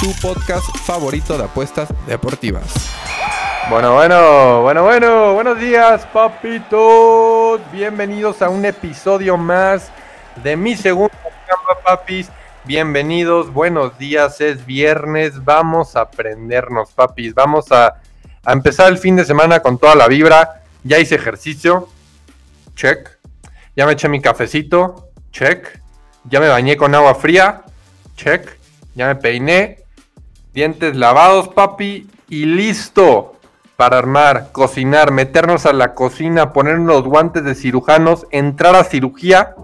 tu podcast favorito de apuestas deportivas. Bueno, bueno, bueno, bueno, buenos días, papitos. Bienvenidos a un episodio más de Mi Segunda Chamba, papis. Bienvenidos, buenos días, es viernes, vamos a aprendernos, papis. Vamos a empezar el fin de semana con toda la vibra. Ya hice ejercicio, check. Ya me eché mi cafecito, check. Ya me bañé con agua fría. Check. Ya me peiné. Dientes lavados, papi. Y listo para armar, cocinar, meternos a la cocina, poner los guantes de cirujanos, entrar a cirugía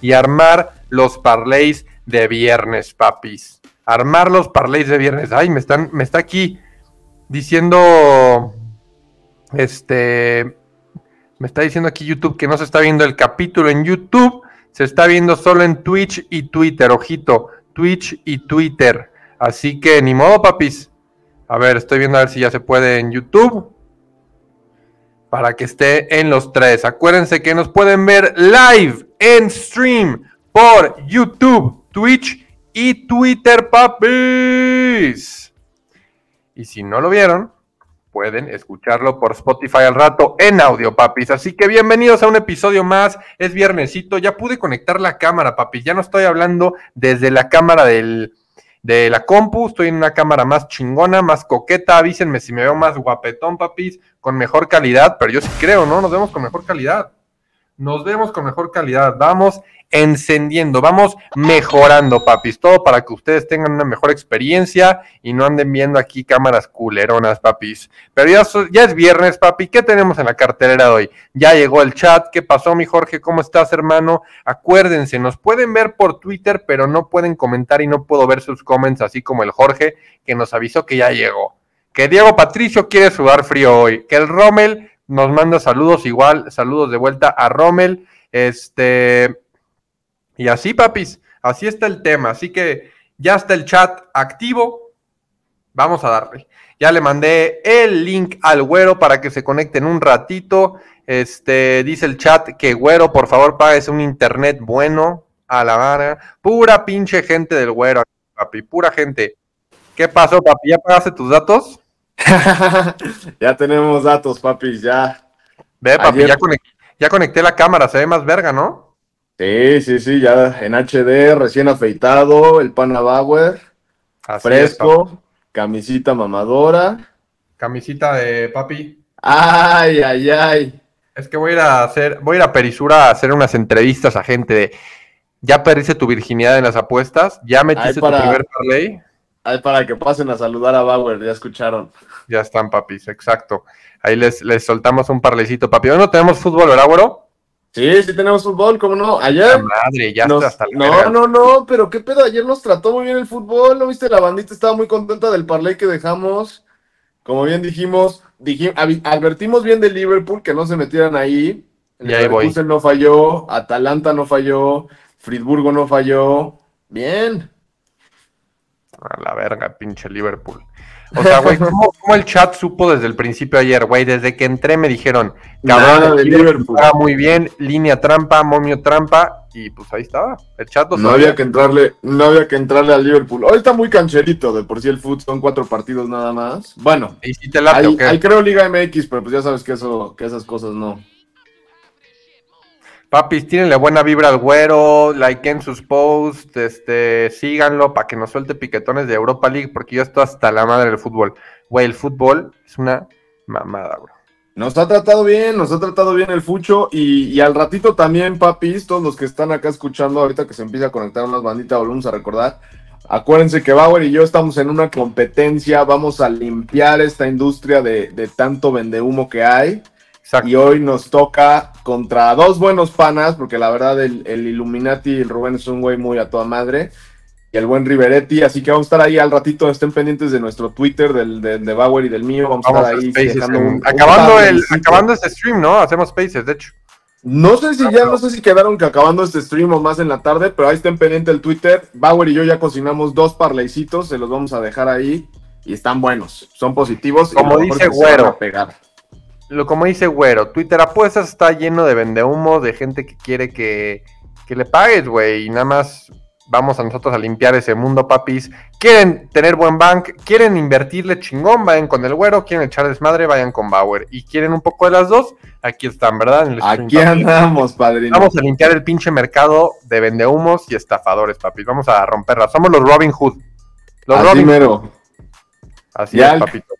y armar los parlays de viernes, papis. Armar los parlays de viernes. Ay, me están, me está aquí diciendo. Este. Me está diciendo aquí YouTube que no se está viendo el capítulo en YouTube. Se está viendo solo en Twitch y Twitter, ojito, Twitch y Twitter. Así que ni modo, papis. A ver, estoy viendo a ver si ya se puede en YouTube. Para que esté en los tres. Acuérdense que nos pueden ver live en stream por YouTube, Twitch y Twitter, papis. Y si no lo vieron, pueden escucharlo por Spotify al rato en audio, papis. Así que bienvenidos a un episodio más. Es viernesito. Ya pude conectar la cámara, papis. Ya no estoy hablando desde la cámara del, de la compu. Estoy en una cámara más chingona, más coqueta. Avísenme si me veo más guapetón, papis, con mejor calidad. Pero yo sí creo, ¿no? Nos vemos con mejor calidad. Nos vemos con mejor calidad. Vamos encendiendo, vamos mejorando, papis. Todo para que ustedes tengan una mejor experiencia y no anden viendo aquí cámaras culeronas, papis. Pero ya, es viernes, papi. ¿Qué tenemos en la cartelera hoy? Ya llegó el chat. ¿Qué pasó, mi Jorge? ¿Cómo estás, hermano? Acuérdense, nos pueden ver por Twitter, pero no pueden comentar y no puedo ver sus comments, así como el Jorge, que nos avisó que ya llegó. Que Diego Patricio quiere sudar frío hoy. Que el Rommel nos manda saludos igual, saludos de vuelta a Rommel. Este, y así, papis, así está el tema. Así que ya está el chat activo. Vamos a darle. Ya le mandé el link al güero para que se conecten un ratito. Este, dice el chat que güero, por favor, pagues un internet bueno a la vara. Pura pinche gente del güero, papi, pura gente. ¿Qué pasó, papi? ¿Ya pagaste tus datos? ya tenemos datos, papis, ya. Ve, papi, ya conecté, ya conecté, la cámara, se ve más verga, ¿no? Sí, sí, sí, ya en HD, recién afeitado, el pana Bauer, fresco, es, camisita mamadora. Camisita de papi. Ay, ay, ay. Es que voy a ir a hacer, voy a ir a Perisura a hacer unas entrevistas a gente de ya perdiste tu virginidad en las apuestas, ya metiste para... tu primer parlay. Ay, para que pasen a saludar a Bauer, ya escucharon. Ya están, papis, exacto. Ahí les, les soltamos un parlecito, papi. Hoy no tenemos fútbol, ¿verdad, güero? Sí, sí tenemos fútbol, ¿cómo no? Ayer. madre, ya nos... hasta No, verga. no, no, pero qué pedo, ayer nos trató muy bien el fútbol, ¿no viste? La bandita estaba muy contenta del parlay que dejamos. Como bien dijimos, dijimos advertimos bien de Liverpool que no se metieran ahí. El ahí voy. no falló, Atalanta no falló, Friburgo no falló. Bien. A la verga, pinche Liverpool. O sea, güey, ¿cómo, ¿cómo, el chat supo desde el principio ayer, güey? Desde que entré me dijeron, cabrón, de Liverpool. muy bien, línea trampa, momio trampa, y pues ahí estaba. El chat no había que entrarle, no había que entrarle al Liverpool. Hoy está muy cancherito, de por sí el fútbol son cuatro partidos nada más. Bueno, ¿Y si te late, hay, o qué? hay creo Liga MX, pero pues ya sabes que eso, que esas cosas no. Papis, tírenle buena vibra al güero, likeen sus posts, este, síganlo para que nos suelte piquetones de Europa League, porque yo estoy hasta la madre del fútbol. Güey, el fútbol es una mamada, bro. Nos ha tratado bien, nos ha tratado bien el Fucho y, y, al ratito también, papis, todos los que están acá escuchando ahorita que se empieza a conectar unas banditas, volvemos a recordar. Acuérdense que Bauer y yo estamos en una competencia, vamos a limpiar esta industria de, de tanto vendehumo que hay. Exacto. Y hoy nos toca contra dos buenos panas, porque la verdad el, el Illuminati y el Rubén es un güey muy a toda madre. Y el buen Riveretti. Así que vamos a estar ahí al ratito. Estén pendientes de nuestro Twitter, del de, de Bauer y del mío. Vamos, Vamos a estar ahí. Dejando en- un- un acabando, el, acabando este stream, ¿no? Hacemos Spaces, de hecho. No sé si ya, no sé si quedaron que acabando este stream o más en la tarde, pero ahí estén pendientes el Twitter. Bauer y yo ya cocinamos dos parleycitos, se los vamos a dejar ahí y están buenos, son positivos. y Como mejor dice Güero. a pegar. Lo, como dice Güero, Twitter Apuestas está lleno de vendehumos, de gente que quiere que, que le pagues, güey. Y nada más vamos a nosotros a limpiar ese mundo, papis. Quieren tener buen bank, quieren invertirle chingón, vayan con el Güero. Quieren echar desmadre, vayan con Bauer. Y quieren un poco de las dos, aquí están, ¿verdad? Aquí papis. andamos, padrino. Vamos a limpiar el pinche mercado de vendehumos y estafadores, papis. Vamos a romperla. Somos los Robin Hood. Los Así Robin Hood. mero. Así Ya es, papito.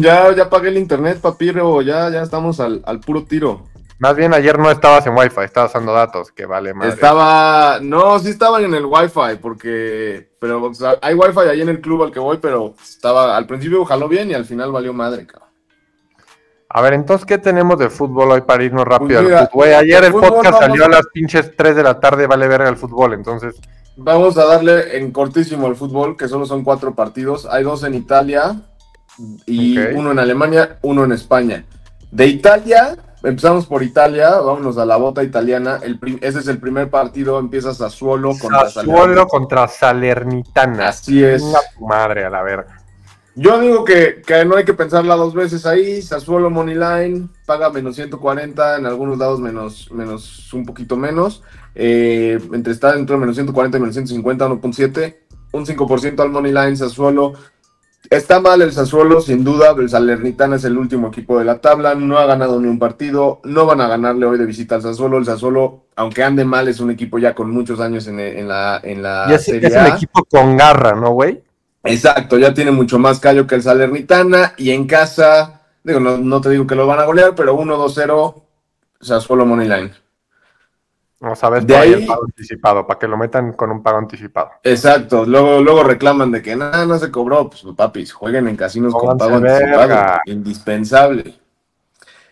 Ya, ya pagué el internet, papiro, ya, ya estamos al, al puro tiro. Más bien ayer no estabas en Wi-Fi, estabas usando datos, que vale madre. Estaba, no, sí estaban en el wifi, porque, pero o sea, hay wifi ahí en el club al que voy, pero estaba, al principio jaló bien y al final valió madre, cabrón. A ver, entonces, ¿qué tenemos de fútbol hoy para irnos rápido Pues al fútbol? Ayer el fútbol podcast salió a a- las pinches 3 de la tarde, vale verga el fútbol, entonces. Vamos a darle en cortísimo el fútbol, que solo son cuatro partidos. Hay dos en Italia y uno en Alemania, uno en España. De Italia, empezamos por Italia, vámonos a la bota italiana. El ese es el primer partido, empieza Sassuolo contra Sassuolo Salernitana. contra Salernitana. Así es. Madre a la verga. Yo digo que, que no hay que pensarla dos veces ahí. Sassuolo Moneyline paga menos 140, en algunos lados menos, menos un poquito menos. Eh, entre está entre menos 140 y menos 150, 1.7. Un 5% al Moneyline Sassuolo. Está mal el Sassuolo, sin duda. El Salernitana es el último equipo de la tabla. No ha ganado ni un partido. No van a ganarle hoy de visita al Sassuolo. El Sassuolo, aunque ande mal, es un equipo ya con muchos años en, en la, en la Serie es un A. equipo con garra, ¿no, güey? Exacto, ya tiene mucho más callo que el Salernitana y en casa, digo, no, no te digo que lo van a golear, pero 1-2-0, o sea, solo Moneyline. No sabes De ahí el pago anticipado, para que lo metan con un pago anticipado. Exacto, luego, luego reclaman de que nada, no se cobró, pues papis, jueguen en casinos con Pónganse pago anticipado, indispensable.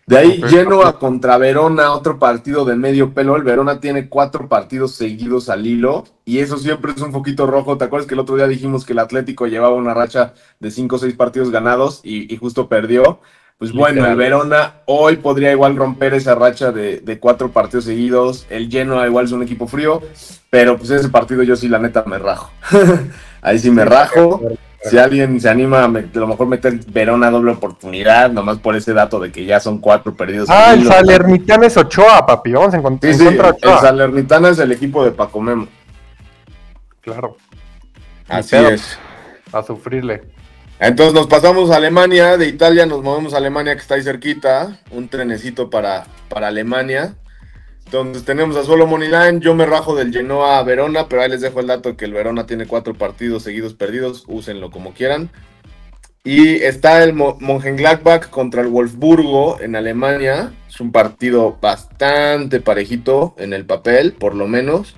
De ahí Genoa ok. contra Verona, otro partido de medio pelo. El Verona tiene cuatro partidos seguidos al hilo y eso siempre es un poquito rojo. ¿Te acuerdas que el otro día dijimos que el Atlético llevaba una racha de cinco o seis partidos ganados y, y justo perdió? Pues bueno, Literal. el Verona hoy podría igual romper esa racha de, de cuatro partidos seguidos. El Genoa igual es un equipo frío, pero pues ese partido yo sí la neta me rajo. Ahí sí me rajo. Si alguien se anima a, lo mejor meter Verona doble oportunidad, nomás por ese dato de que ya son cuatro perdidos. Ah, el. Salernitana es Ochoa, papi. Vamos a encont- Sí, sí, encontrar el Ochoa. Salernitana es el equipo de Paco Memo. Claro, Así es. a sufrirle. Entonces nos pasamos a Alemania, de Italia nos movemos a Alemania que está ahí cerquita, un trenecito para, para Alemania. Entonces tenemos a solo Moneyline, yo me rajo del Genoa a Verona, pero ahí les dejo el dato que el Verona tiene cuatro partidos seguidos perdidos, úsenlo como quieran. Y está el Mo- Mönchengladbach contra el Wolfsburgo en Alemania, es un partido bastante parejito en el papel, por lo menos.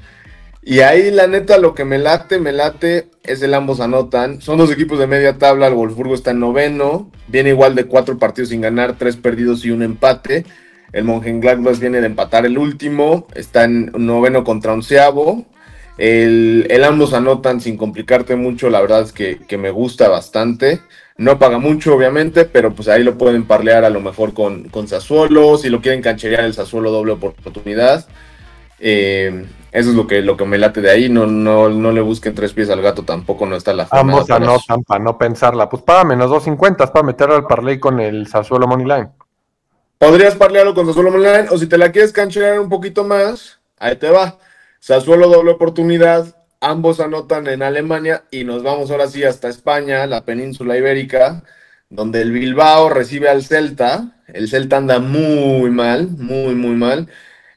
Y ahí la neta lo que me late, me late es el ambos anotan. Son dos equipos de media tabla, el Wolfsburgo está en noveno, viene igual de cuatro partidos sin ganar, tres perdidos y un empate. El Mönchengladbach viene de empatar el último, está en noveno contra onceavo. El, el ambos anotan sin complicarte mucho, la verdad es que, me gusta bastante. No paga mucho, obviamente, pero pues ahí lo pueden parlear a lo mejor con, con. Si lo quieren cancherear, el Sassuolo doble oportunidad. Eh, eso es lo que, lo que me late de ahí. No, no, no le busquen tres pies al gato, tampoco no está la jornada Ambos para eso. anotan para no pensarla. Pues paga menos 2.50 para meterlo al parlay con el Sassuolo Moneyline. Podrías parlearlo con Sassuolo Online, o si te la quieres cancherear un poquito más, ahí te va. Sassuolo doble oportunidad, ambos anotan en Alemania y nos vamos ahora sí hasta España, la península ibérica, donde el Bilbao recibe al Celta. El Celta anda muy mal, muy, muy mal.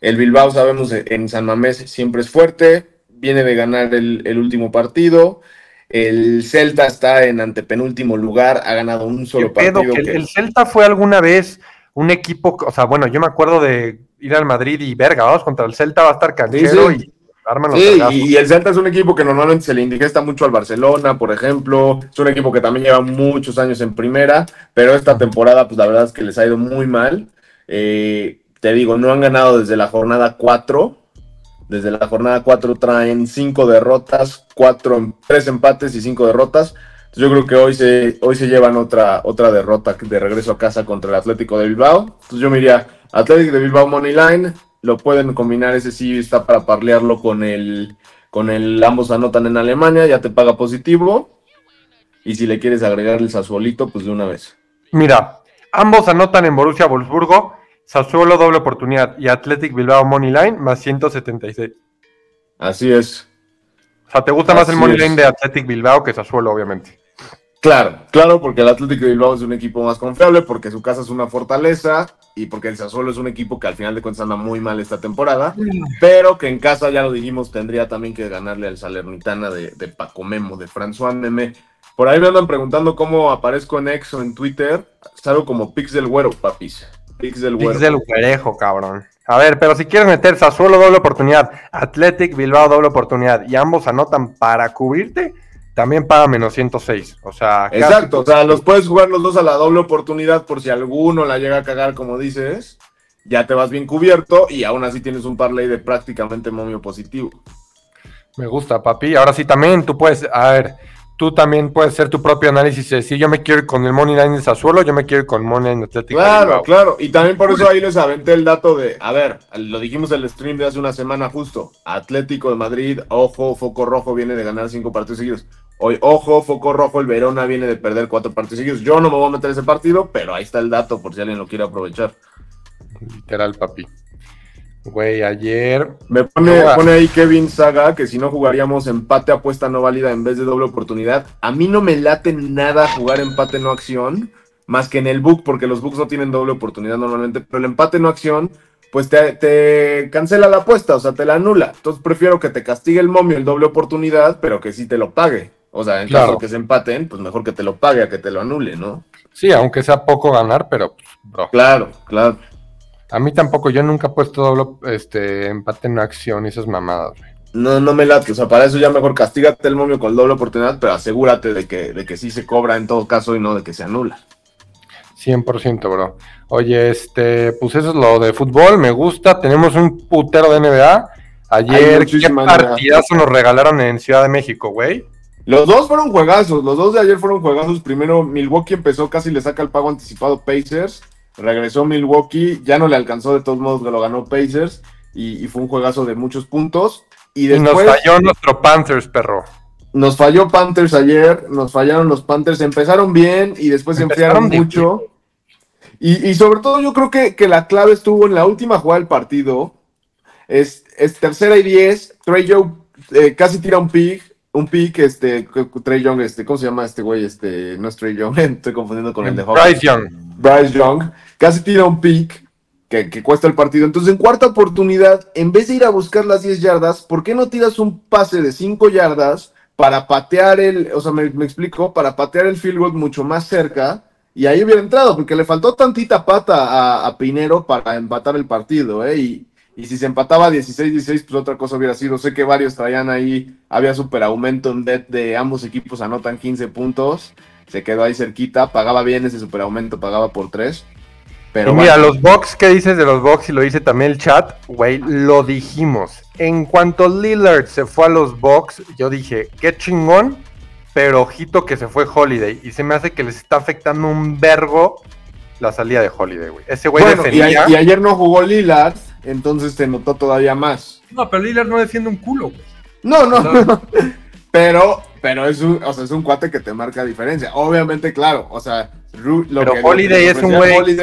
El Bilbao, sabemos, en San Mamés siempre es fuerte, viene de ganar el, el último partido. El Celta está en antepenúltimo lugar, ha ganado un ¿Qué solo partido. Que el, que- el Celta fue alguna vez un equipo, o sea, bueno, yo me acuerdo de ir al Madrid y verga, vamos contra el Celta, va a estar canchero Sí, sí. y arman los Sí, y el Celta es un equipo que normalmente se le indigesta mucho al Barcelona, por ejemplo. Es un equipo que también lleva muchos años en primera, pero esta temporada, pues la verdad es que les ha ido muy mal. Eh, te digo, no han ganado desde la jornada 4. Desde la jornada 4 traen 5 derrotas, 4, 3 empates y 5 derrotas. Yo creo que hoy se, hoy se llevan otra, otra derrota de regreso a casa contra el Atlético de Bilbao. Entonces yo me Atlético de Bilbao Money Line. Lo pueden combinar, ese sí está para parlearlo con el, con el ambos anotan en Alemania, ya te paga positivo. Y si le quieres agregar el Sassuolito, pues de una vez. Mira, ambos anotan en Borussia Wolfsburgo, Sassuolo doble oportunidad y Athletic Bilbao Money Line más 176. Así es. O sea, ¿te gusta más el Money. Line de Athletic Bilbao que Sassuolo, obviamente? Claro, claro, porque el Atlético de Bilbao es un equipo más confiable, porque su casa es una fortaleza y porque el Sassuolo es un equipo que al final de cuentas anda muy mal esta temporada, pero que en casa, ya lo dijimos, tendría también que ganarle al Salernitana de, de Paco Memo, de François Meme. Por ahí me andan preguntando cómo aparezco en Exo en Twitter. Salgo como Pix del Güero, papis. Pix del. Pix del güerejo, cabrón. A ver, pero si quieres meter Sassuolo doble oportunidad, Athletic Bilbao doble oportunidad y ambos anotan para cubrirte, también paga menos 106. O sea, casi- Exacto, o sea, los puedes jugar los dos a la doble oportunidad por si alguno la llega a cagar, como dices. Ya te vas bien cubierto y aún así tienes un parlay de prácticamente momio positivo. Me gusta, papi. Ahora sí, también tú puedes, a ver, tú también puedes hacer tu propio análisis y decir, yo me quiero ir con el Money Line de Sassuolo, yo me quiero ir con Money Line Atlético. Claro, claro. Y también por eso ahí les aventé el dato de, a ver, lo dijimos en el stream de hace una semana justo. Atlético de Madrid, ojo, foco rojo viene de ganar cinco partidos seguidos. Hoy, ojo, foco rojo, el Verona viene de perder cuatro partidos seguidos. Yo no me voy a meter ese partido, pero ahí está el dato por si alguien lo quiere aprovechar. Literal, papi. Güey, ayer. Me pone, Ahora. pone ahí Kevin Saga que si no jugaríamos empate apuesta no válida en vez de doble oportunidad. A mí no me late nada jugar empate no acción, más que en el book, porque los books no tienen doble oportunidad normalmente, pero el empate no acción, pues te, te cancela la apuesta, o sea, te la anula. Entonces prefiero que te castigue el momio el doble oportunidad, pero que sí te lo pague. O sea, en Claro. caso de que se empaten, pues mejor que te lo pague a que te lo anule, ¿no? Sí, aunque sea poco ganar, pero, pues, bro. Claro, claro. A mí tampoco, yo nunca he puesto doble este, empate en acción y esas mamadas, güey. No, no me late, o sea, para eso ya mejor castígate el momio con doble oportunidad, pero asegúrate de que, de que sí se cobra en todo caso y no de que se anula. 100%, bro. Oye, este, pues eso es lo de fútbol, me gusta. Tenemos un putero de NBA. Ayer, qué NBA. partidazo nos regalaron en Ciudad de México, güey. Los dos fueron juegazos, los dos de ayer fueron juegazos. Primero Milwaukee empezó, casi le saca el pago anticipado Pacers. Regresó Milwaukee, ya no le alcanzó, de todos modos lo ganó Pacers. Y, y fue un juegazo de muchos puntos. Y Y después nos falló nuestro Panthers, perro. nos falló Panthers ayer, nos fallaron los Panthers. Empezaron bien y después se enfriaron mucho. Y, y sobre todo yo creo que, que la clave estuvo en la última jugada del partido. Es, es tercera y diez. Trey Young eh, casi tira un pick. Un pick, este, Trey Young, este, ¿cómo se llama este güey? Este, no es Trey Young, estoy confundiendo con el de Hawks. Bryce Young. Bryce Young, casi tira un pick que, que cuesta el partido. Entonces, en cuarta oportunidad, en vez de ir a buscar las 10 yardas, ¿por qué no tiras un pase de 5 yardas para patear el, o sea, me, me explico, para patear el field goal mucho más cerca? Y ahí hubiera entrado, porque le faltó tantita pata a, a Pinero para empatar el partido, ¿eh? Y, y si se empataba 16-16, pues otra cosa hubiera sido. Sé que varios traían ahí, había super aumento en bet de ambos equipos anotan 15 puntos. Se quedó ahí cerquita, pagaba bien ese super aumento, pagaba por 3. Pero y mira, bueno, los Bucks, ¿qué dices de los Bucks? Y lo dice también el chat, güey, lo dijimos. En cuanto Lillard se fue a los Bucks, yo dije, qué chingón, pero ojito que se fue Holiday. Y se me hace que les está afectando un vergo la salida de Holiday, güey. Ese güey bueno, y, defendía. a- y ayer no jugó Lillard, entonces se notó todavía más. No, pero Lillard no defiende un culo, güey. No, no, no. pero, pero es un, o sea, es un cuate que te marca diferencia. Obviamente, claro, o sea, Ru- lo Pero que- Holiday es un güey,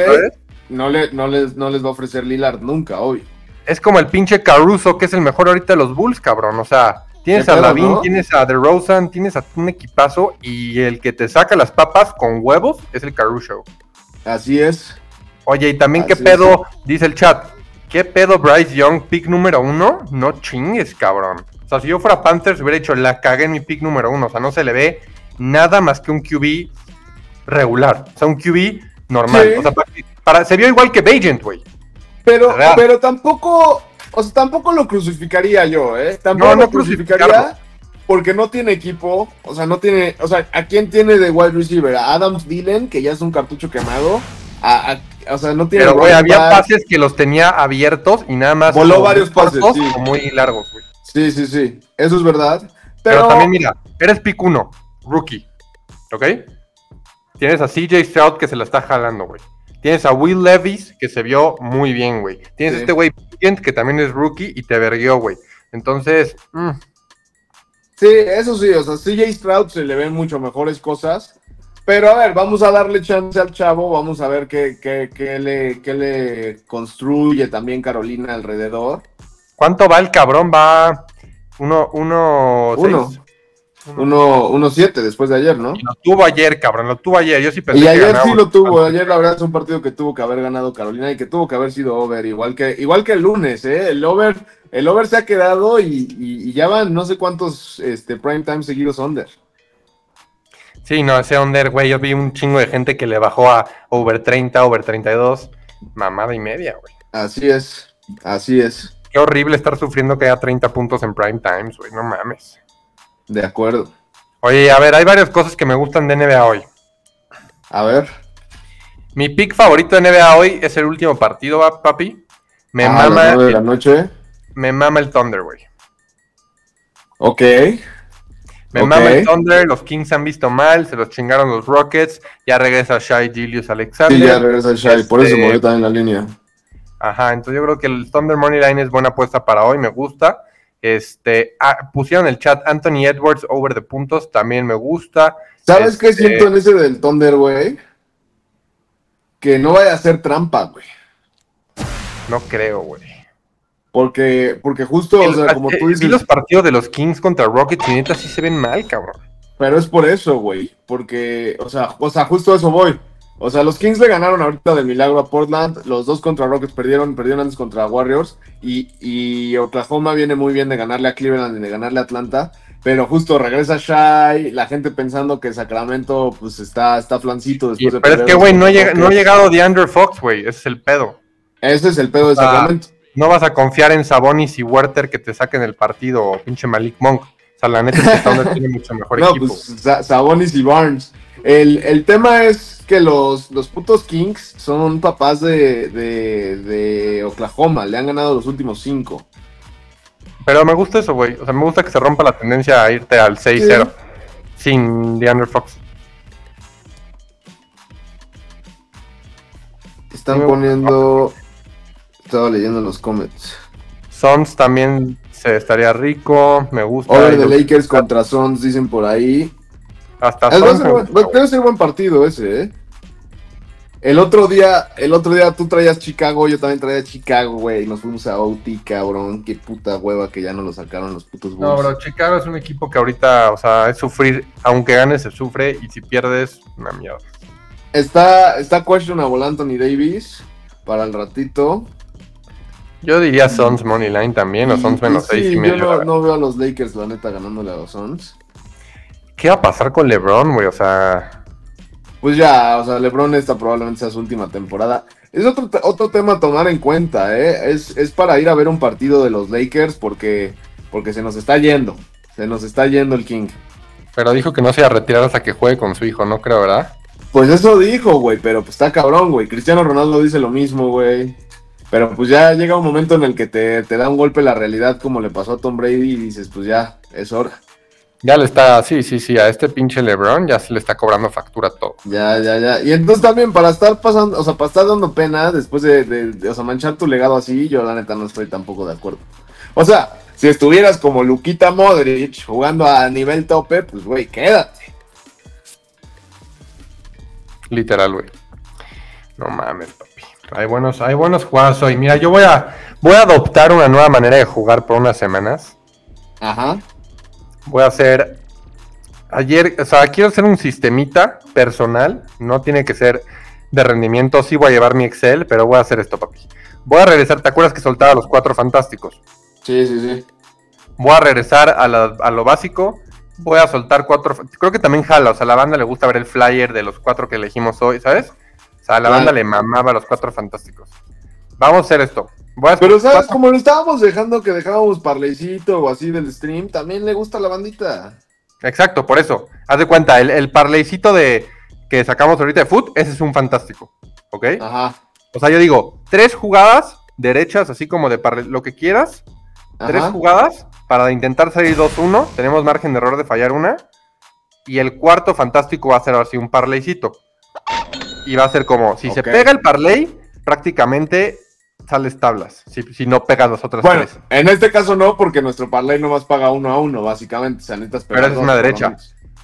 no, le, no, les, no les va a ofrecer Lillard nunca, obvio. Es como el pinche Caruso, que es el mejor ahorita de los Bulls, cabrón. O sea, tienes a pedo, Lavin, ¿no? tienes a DeRozan, tienes a un equipazo y el que te saca las papas con huevos es el Caruso. Así es. Oye, y también qué pedo, dice el chat, ¿qué pedo Bryce Young, pick número uno? No chingues, cabrón. O sea, si yo fuera Panthers hubiera dicho, la cagué en mi pick número uno. O sea, no se le ve nada más que un QB regular. O sea, un QB normal. Sí. O sea, para, para- se vio igual que Bagent, güey. Pero, Real. pero tampoco, o sea, tampoco lo crucificaría yo, ¿eh? Tampoco No, no lo crucificaría porque no tiene equipo, o sea, no tiene, o sea, ¿a quién tiene de wide receiver? A Adams Dillon, que ya es un cartucho quemado, a- a- o sea, no tiene. Pero, güey, había pases que los tenía abiertos y nada más. Voló varios pases, sí. muy largos, güey. Sí, sí, sí. Eso es verdad. Pero, Pero, también, mira, eres pick 1, rookie. ¿Ok? Tienes a CJ Stroud que se la está jalando, güey. Tienes a Will Levis que se vio muy bien, güey. Tienes Sí. a este güey que también es rookie y te verguió, güey. Entonces, mm, Sí, eso sí, o sea, CJ Stroud se le ven mucho mejores cosas. Pero a ver, vamos a darle chance al chavo, vamos a ver qué, qué, qué le, qué le construye también Carolina alrededor. ¿cuánto va el cabrón? Va 1 uno, Uno. seis. Uno, uno siete después de ayer, ¿no? Y Lo tuvo ayer, cabrón. Lo tuvo ayer. Yo sí pensé Y que ayer ganaba sí lo tuvo, ayer la verdad es un partido que tuvo que haber ganado Carolina y que tuvo que haber sido over, igual que, igual que el lunes, ¿eh? El over, el over se ha quedado y, y- y ya van no sé cuántos este, prime time seguidos under. Sí, no, ese under, güey. Yo vi un chingo de gente que le bajó a over 30, over 32. Mamada y media, güey. Así es, así es, Qué horrible estar sufriendo que haya 30 puntos en prime times, güey. No mames. de acuerdo. Oye, a ver, hay varias cosas que me gustan de NBA hoy. A ver. Mi pick favorito de NBA hoy es el último partido, ¿va, papi. Me a mama, las nueve de la noche. me mama el Thunder, güey. Ok. Me Ok. mama el Thunder, los Kings han visto mal, se los chingaron los Rockets, ya regresa Shai Gilius Alexander. Sí, ya regresa Shai, por eso Este, movió también la línea. Ajá, entonces yo creo que el Thunder Money Line es buena apuesta para hoy, me gusta. Este, ah, pusieron el chat Anthony Edwards over de puntos, también me gusta. ¿Sabes qué Este- siento en ese del Thunder, güey? Que no vaya a ser trampa, güey. No creo, güey. Porque, porque justo, o sea, como tú dices, los partidos de los Kings contra Rockets y neta sí se ven mal, cabrón. pero es por eso, güey. Porque, o sea, o sea, justo eso voy. O sea, los Kings le ganaron ahorita de milagro a Portland. Los dos contra Rockets perdieron, perdieron antes contra Warriors. Y, y Oklahoma viene muy bien de ganarle a Cleveland y de ganarle a Atlanta. Pero justo regresa Shai, la gente pensando que Sacramento pues está, está flancito Y- después de pero es que, güey, no, no ha llegado DeAndre Fox, güey. Ese es el pedo. Ese es el pedo de Ah, Sacramento. No vas a confiar en Sabonis y Werther que te saquen el partido, o pinche Malik Monk. O sea, la neta es que tiene mucho mejor No, equipo. pues Sa- Sabonis y Barnes. El, el tema es que los, los putos Kings son papás de, de, de Oklahoma. Le han ganado los últimos cinco. Pero me gusta eso, güey. O sea, me gusta que se rompa la tendencia a irte al 6-0 sin DeAndre Fox. Están poniendo. Estaba leyendo los comments. Suns también se estaría rico. Me gusta. Over de Lakers contra Suns, dicen por ahí. Hasta Es- va a ser buen- gusta, Debe ser buen partido ese, ¿eh? El otro día, el otro día tú traías Chicago, yo también traía Chicago, güey. Nos fuimos a OT, cabrón. Qué puta hueva que ya no lo sacaron los putos No, Bulls. bro, Chicago es un equipo que ahorita, o sea, es sufrir, aunque ganes se sufre y si pierdes, una mierda. Está, está questionable Anthony Davis para el ratito. Yo diría Suns Money Line también, o Suns menos sí, 6 y yo medio. no, ¿verdad? no veo a los Lakers, la neta, ganándole a los Suns. ¿Qué va a pasar con LeBron, güey? O sea, Pues ya, o sea, LeBron esta probablemente sea su última temporada. Es otro, otro tema a tomar en cuenta, ¿eh? Es, es para ir a ver un partido de los Lakers porque, porque se nos está yendo. Se nos está yendo el King. pero dijo que no se iba a retirar hasta que juegue con su hijo, no creo, ¿verdad? Pues eso dijo, güey, pero pues está cabrón, güey. Cristiano Ronaldo dice lo mismo, güey. Pero pues ya llega un momento en el que te, te da un golpe la realidad como le pasó a Tom Brady y dices, pues ya, es hora. Ya le está, sí, sí, sí, a este pinche LeBron ya se le está cobrando factura todo. Ya, ya, ya. Y entonces también para estar pasando, o sea, para estar dando pena después de, de- de, o sea, manchar tu legado así, yo la neta no estoy tampoco de acuerdo. O sea, si estuvieras como Luquita Modric jugando a nivel tope, pues güey, quédate. Literal, güey. No mames, papi. Hay buenos, hay buenos jugadas hoy. Mira, yo voy a, voy a adoptar una nueva manera de jugar por unas semanas. Ajá. Voy a hacer. Ayer, o sea, quiero hacer un sistemita personal. No tiene que ser de rendimiento. Sí voy a llevar mi Excel, pero voy a hacer esto, papi. Voy a regresar. ¿Te acuerdas que soltaba los cuatro fantásticos? Sí, sí, sí. Voy a regresar a, la- a lo básico. Voy a soltar cuatro. Creo que también jala. O sea, a la banda le gusta ver el flyer de los cuatro que elegimos hoy, ¿sabes? O sea, a la banda le mamaba los cuatro fantásticos. Vamos a hacer esto. A Pero sabes, cuatro- como lo estábamos dejando que dejábamos parleycito o así del stream, también le gusta a la bandita. Exacto, por eso. Haz de cuenta, el, el parleycito de que sacamos ahorita de foot, ese es un fantástico. ¿ok? Ajá. O sea, yo digo, tres jugadas derechas, así como de parle- lo que quieras. Tres jugadas para intentar salir 2-1. Tenemos margen de error de fallar una. Y el cuarto fantástico va a ser así un parleycito. Y va a ser como, si se pega el parley, prácticamente sales tablas. Si, si no pegas las otras Bueno, tres. en este caso no, porque nuestro parlay nomás paga uno a uno, básicamente. O sea, Pero es una derecha.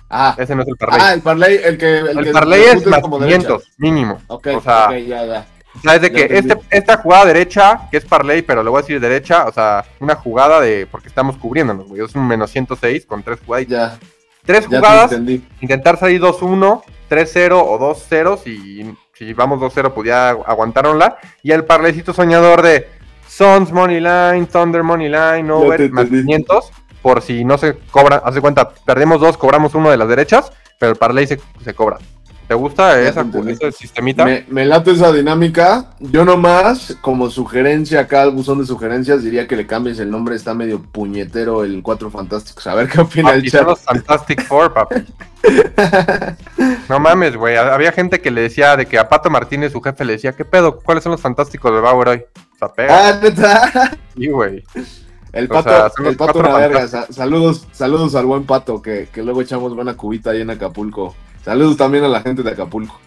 Ah, Ese no es el parley. ah, el parlay, el que. El, el que parley el es más como derecha. 500, mínimo. Ok, o sea, ok, ya, ya. O sea, es de que este, esta jugada derecha, que es parlay, pero le voy a decir derecha, o sea, una jugada de. Porque estamos cubriéndonos, güey. Es un menos 106 con tres jugadas. Ya, Tres ya jugadas, intentar salir 2-1, 3-0 o 2-0. Si, si vamos 2-0, pues ya aguantaronla. Y el parlaycito soñador de Suns Money Line, Thunder Money Line, Over, más entendí. 500. Por si no se cobra, hace cuenta, perdemos dos, cobramos uno de las derechas, pero el parlay se, se cobra. ¿Te gusta esa, ese sistemita? Me, me late esa dinámica. Yo nomás, como sugerencia acá al buzón de sugerencias, diría que le cambies el nombre. Está medio puñetero el Cuatro Fantásticos. A ver qué opina el Papi, son los Fantastic Four, papi. No mames, güey. Había gente que le decía de que a Pato Martínez, su jefe, le decía, ¿qué pedo? ¿Cuáles son los fantásticos de Bauer hoy? O sea, pega. Ah, neta. Sí, güey. El O pato, sea, el pato una verga. Sa- saludos, saludos al buen pato, que, que luego echamos buena cubita ahí en Acapulco. Saludos también a la gente de Acapulco.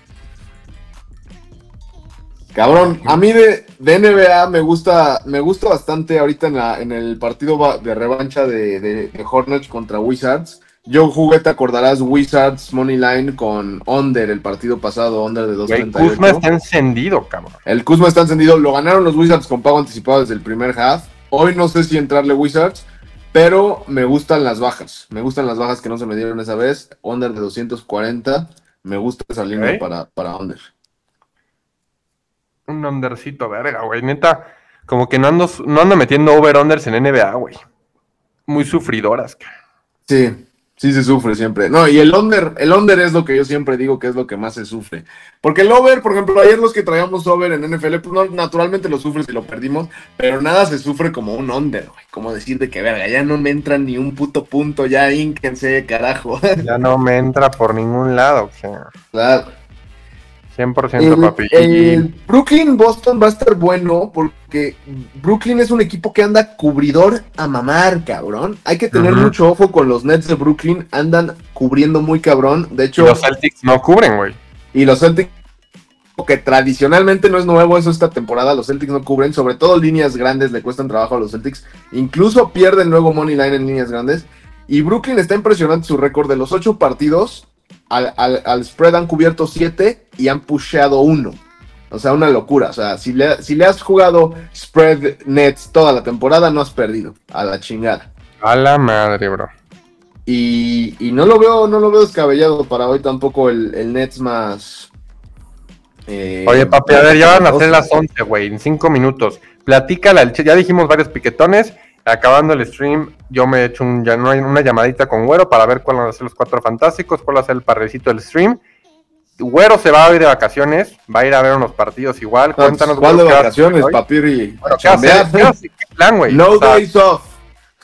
Cabrón, a mí de, de NBA me gusta, me gusta bastante ahorita en, la- en el partido de revancha de, de- de Hornets contra Wizards. Yo jugué, te acordarás, Wizards Money Line con Under el partido pasado, Under de Güey, 238. Kuzma está encendido, cabrón. El Kuzma está encendido. Lo ganaron los Wizards con pago anticipado desde el primer half. Hoy no sé si entrarle Wizards, pero me gustan las bajas. Me gustan las bajas que no se me dieron esa vez. Under de 240. Me gusta esa línea para, para Under. Un undercito, verga, güey. Neta, como que no ando, no ando metiendo over-unders en NBA, güey. Muy sufridoras, cara. Sí, sí se sufre siempre. No, y el under, el under es lo que yo siempre digo que es lo que más se sufre. Porque el over, por ejemplo, ayer los que traíamos over en NFL, pues no, naturalmente lo sufres y lo perdimos, pero nada se sufre como un under, güey. Como decir de que, verga, ya no me entra ni un puto punto, ya ínquense, carajo. Ya no me entra por ningún lado, cara. Claro. 100% El, papi. el Brooklyn-Boston va a estar bueno porque Brooklyn es un equipo que anda cubridor a mamar, cabrón. Hay que tener mucho ojo con los Nets de Brooklyn, andan cubriendo muy cabrón. De Y hecho, los Celtics no cubren, güey. y los Celtics, que tradicionalmente no es nuevo eso esta temporada, los Celtics no cubren, sobre todo líneas grandes le cuestan trabajo a los Celtics, incluso pierden luego Money Line en líneas grandes. Y Brooklyn está impresionante su récord de los ocho partidos, al, al- al spread han cubierto siete y han pusheado uno. O sea, una locura. O sea, si le, si le has jugado spread nets toda la temporada, no has perdido. A la chingada. A la madre, bro. Y, y no lo veo, no lo veo descabellado para hoy tampoco el, el Nets más. eh, Oye, papi, a ver, ya van a ser las 11, güey, en 5 minutos. Platícala, ya dijimos varios piquetones. Acabando el stream, yo me he hecho un, ya no hay una llamadita con Güero para ver cuáles van a ser los cuatro fantásticos, cuál va a ser el parrecito del stream. Güero se va a ir de vacaciones, va a ir a ver unos partidos igual. Cuéntanos, ¿Cuál de Güero, ¿qué vacaciones, papiri? Bueno, ¿qué plan, güey? No O sea, days off.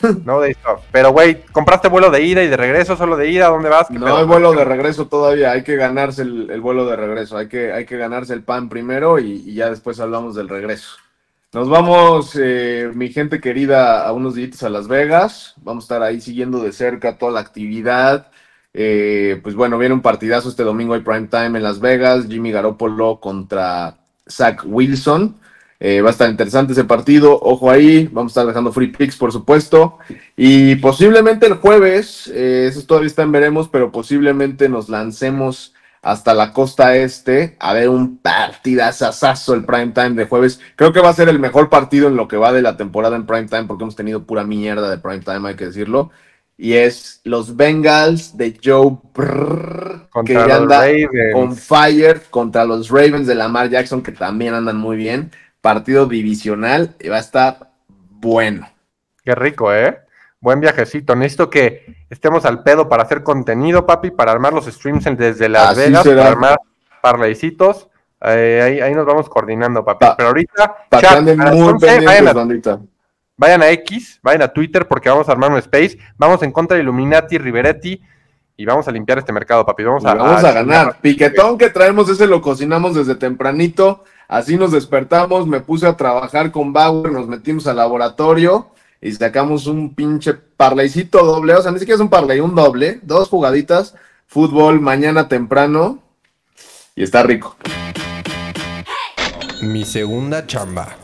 No days off. Pero, güey, ¿compraste vuelo de ida y de regreso? ¿Solo de ida? ¿Dónde vas? ¿Qué No hay vuelo de regreso todavía, hay que ganarse el, el vuelo de regreso, hay que, hay que ganarse el pan primero y, y ya después hablamos del regreso. Nos vamos, eh, mi gente querida, a unos días a Las Vegas, vamos a estar ahí siguiendo de cerca toda la actividad. Eh, pues bueno, viene un partidazo este domingo, hay prime time en Las Vegas, Jimmy Garoppolo contra Zach Wilson. Eh, va a estar interesante ese partido, ojo ahí, vamos a estar dejando free picks por supuesto. Y posiblemente el jueves, eh, eso todavía está en veremos, pero posiblemente nos lancemos hasta la costa este a ver un partidazazazo el prime time de jueves. Creo que va a ser el mejor partido en lo que va de la temporada en prime time, porque hemos tenido pura mierda de prime time, hay que decirlo. Y es los Bengals de Joe Brrr, que ya anda Ravens. on fire contra los Ravens de Lamar Jackson, que también andan muy bien. Partido divisional y va a estar bueno. Qué rico, ¿eh? Buen viajecito. Necesito que estemos al pedo para hacer contenido, papi, para armar los streams desde Las Así Vegas, será. para armar parlaycitos. Eh, ahí, ahí nos vamos coordinando, papi. Pa- Pero ahorita, que chat, muy 11, pendientes, vayan, a. vayan a X, vayan a Twitter porque vamos a armar un space. Vamos en contra de Illuminati, Riveretti y vamos a limpiar este mercado, papi. Vamos, a, vamos a ganar. Piquetón que traemos, ese lo cocinamos desde tempranito. Así nos despertamos, me puse a trabajar con Bauer, nos metimos al laboratorio y sacamos un pinche parlaycito doble. O sea, ni siquiera es un parlay, un doble. Dos jugaditas, fútbol mañana temprano. Y está rico. Mi segunda chamba.